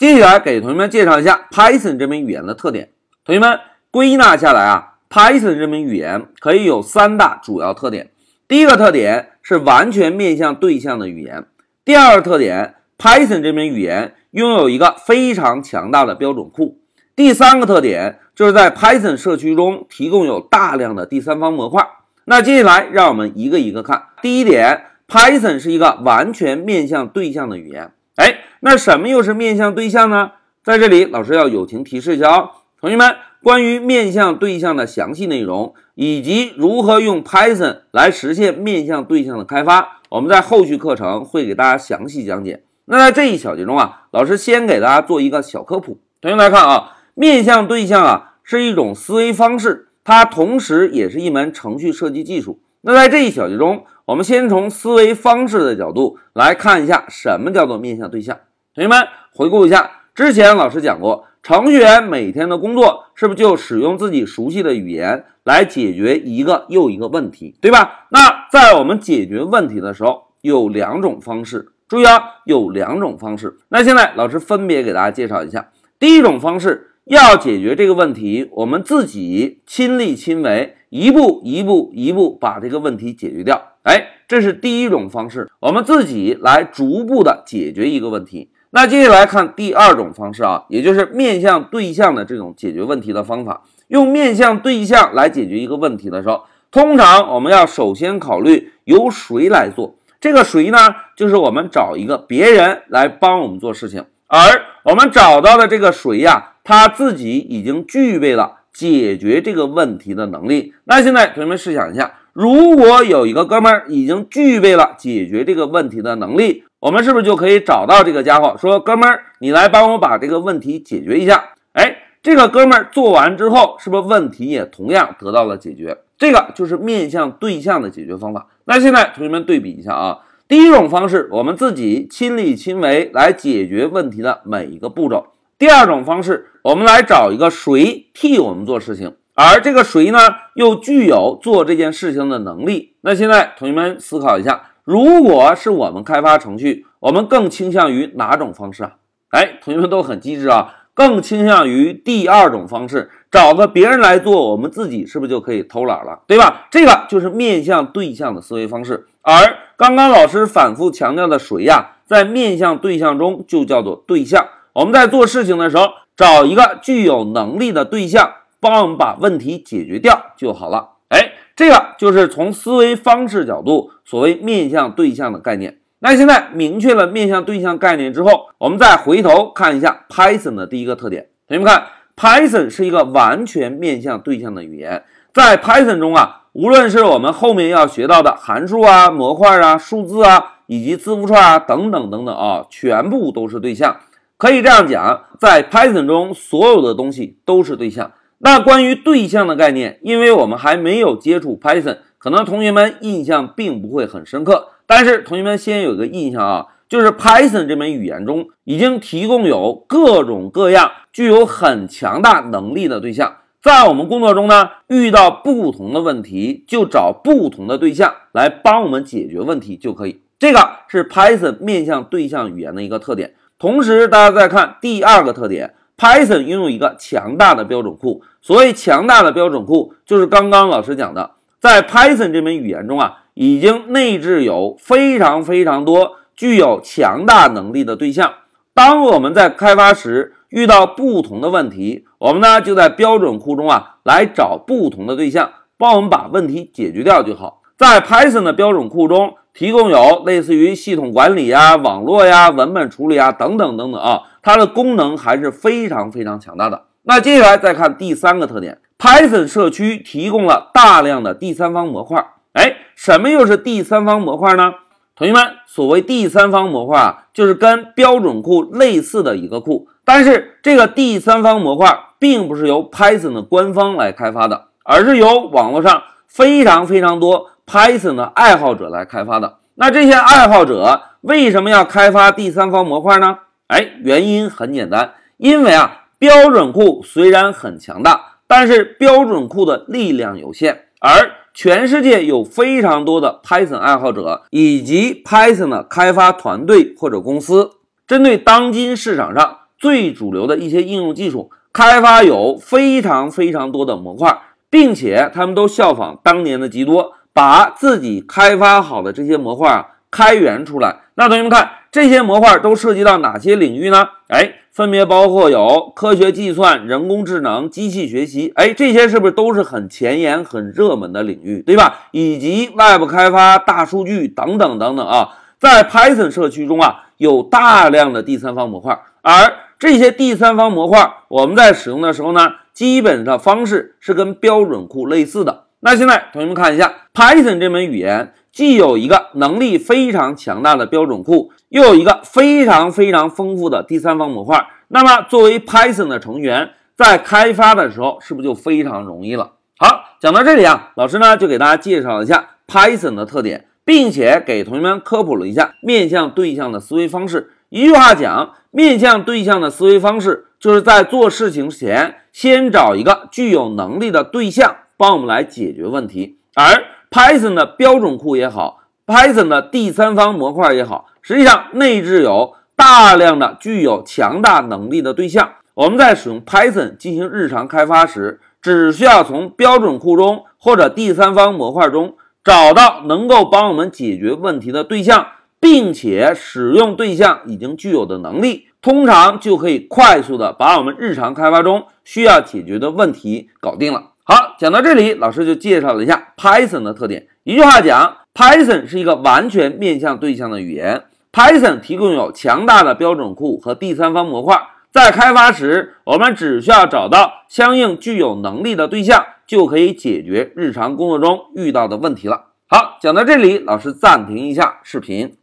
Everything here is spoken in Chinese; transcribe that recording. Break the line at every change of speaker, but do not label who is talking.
接下来给同学们介绍一下 Python 这门语言的特点。同学们归纳下来啊，Python 这门语言可以有三大主要特点。第一个特点是完全面向对象的语言。第二个特点，Python 这门语言拥有一个非常强大的标准库。第三个特点就是在 Python 社区中提供有大量的第三方模块。那接下来让我们一个一个看。第一点，Python 是一个完全面向对象的语言。哎，那什么又是面向对象呢？在这里，老师要友情提示一下哦，同学们，关于面向对象的详细内容以及如何用 Python 来实现面向对象的开发，我们在后续课程会给大家详细讲解。那在这一小节中啊，老师先给大家做一个小科普。同学们来看啊，面向对象啊是一种思维方式，它同时也是一门程序设计技术。那在这一小节中，我们先从思维方式的角度来看一下什么叫做面向对象。同学们回顾一下，之前老师讲过，程序员每天的工作是不是就使用自己熟悉的语言来解决一个又一个问题，对吧？那在我们解决问题的时候，有两种方式，注意啊，有两种方式。那现在老师分别给大家介绍一下，第一种方式。要解决这个问题，我们自己亲力亲为，一步一步一步把这个问题解决掉。哎，这是第一种方式，我们自己来逐步的解决一个问题。那接下来看第二种方式啊，也就是面向对象的这种解决问题的方法。用面向对象来解决一个问题的时候，通常我们要首先考虑由谁来做。这个谁呢？就是我们找一个别人来帮我们做事情，而我们找到的这个谁呀？他自己已经具备了解决这个问题的能力。那现在同学们试想一下，如果有一个哥们儿已经具备了解决这个问题的能力，我们是不是就可以找到这个家伙，说：“哥们儿，你来帮我把这个问题解决一下？”哎，这个哥们儿做完之后，是不是问题也同样得到了解决？这个就是面向对象的解决方法。那现在同学们对比一下啊，第一种方式，我们自己亲力亲为来解决问题的每一个步骤。第二种方式，我们来找一个谁替我们做事情，而这个谁呢，又具有做这件事情的能力。那现在同学们思考一下，如果是我们开发程序，我们更倾向于哪种方式啊？哎，同学们都很机智啊，更倾向于第二种方式，找个别人来做，我们自己是不是就可以偷懒了，对吧？这个就是面向对象的思维方式。而刚刚老师反复强调的谁呀，在面向对象中就叫做对象。我们在做事情的时候，找一个具有能力的对象，帮我们把问题解决掉就好了。哎，这个就是从思维方式角度，所谓面向对象的概念。那现在明确了面向对象概念之后，我们再回头看一下 Python 的第一个特点。同学们看，Python 是一个完全面向对象的语言。在 Python 中啊，无论是我们后面要学到的函数啊、模块啊、数字啊，以及字符串啊等等等等啊，全部都是对象。可以这样讲，在 Python 中，所有的东西都是对象。那关于对象的概念，因为我们还没有接触 Python，可能同学们印象并不会很深刻。但是同学们先有个印象啊，就是 Python 这门语言中已经提供有各种各样具有很强大能力的对象。在我们工作中呢，遇到不同的问题，就找不同的对象来帮我们解决问题就可以。这个是 Python 面向对象语言的一个特点。同时，大家再看第二个特点，Python 拥有一个强大的标准库。所谓强大的标准库，就是刚刚老师讲的，在 Python 这门语言中啊，已经内置有非常非常多具有强大能力的对象。当我们在开发时遇到不同的问题，我们呢就在标准库中啊来找不同的对象，帮我们把问题解决掉就好。在 Python 的标准库中。提供有类似于系统管理呀、网络呀、文本处理啊等等等等啊，它的功能还是非常非常强大的。那接下来再看第三个特点，Python 社区提供了大量的第三方模块。哎，什么又是第三方模块呢？同学们，所谓第三方模块啊，就是跟标准库类似的一个库，但是这个第三方模块并不是由 Python 的官方来开发的，而是由网络上非常非常多。Python 的爱好者来开发的，那这些爱好者为什么要开发第三方模块呢？哎，原因很简单，因为啊，标准库虽然很强大，但是标准库的力量有限，而全世界有非常多的 Python 爱好者以及 Python 的开发团队或者公司，针对当今市场上最主流的一些应用技术，开发有非常非常多的模块，并且他们都效仿当年的极多，把自己开发好的这些模块啊开源出来。那同学们看，这些模块都涉及到哪些领域呢？哎。分别包括有科学计算、人工智能、机器学习，哎，这些是不是都是很前沿、很热门的领域，对吧？以及 Web 开发、大数据等等等等啊，在 Python 社区中啊，有大量的第三方模块，而这些第三方模块，我们在使用的时候呢，基本的方式是跟标准库类似的。那现在同学们看一下 Python 这门语言。既有一个能力非常强大的标准库，又有一个非常非常丰富的第三方模块。那么，作为 Python 的成员，在开发的时候，是不是就非常容易了？好，讲到这里啊，老师呢就给大家介绍一下 Python 的特点，并且给同学们科普了一下面向对象的思维方式。一句话讲，面向对象的思维方式，就是在做事情之前，先找一个具有能力的对象，帮我们来解决问题，而。Python 的标准库也好，Python 的第三方模块也好，实际上内置有大量的具有强大能力的对象。我们在使用 Python 进行日常开发时，只需要从标准库中或者第三方模块中找到能够帮我们解决问题的对象，并且使用对象已经具有的能力，通常就可以快速的把我们日常开发中需要解决的问题搞定了。好，讲到这里，老师就介绍了一下 Python 的特点。一句话讲，Python 是一个完全面向对象的语言。Python 提供有强大的标准库和第三方模块，在开发时，我们只需要找到相应具有能力的对象，就可以解决日常工作中遇到的问题了。好，讲到这里，老师暂停一下视频。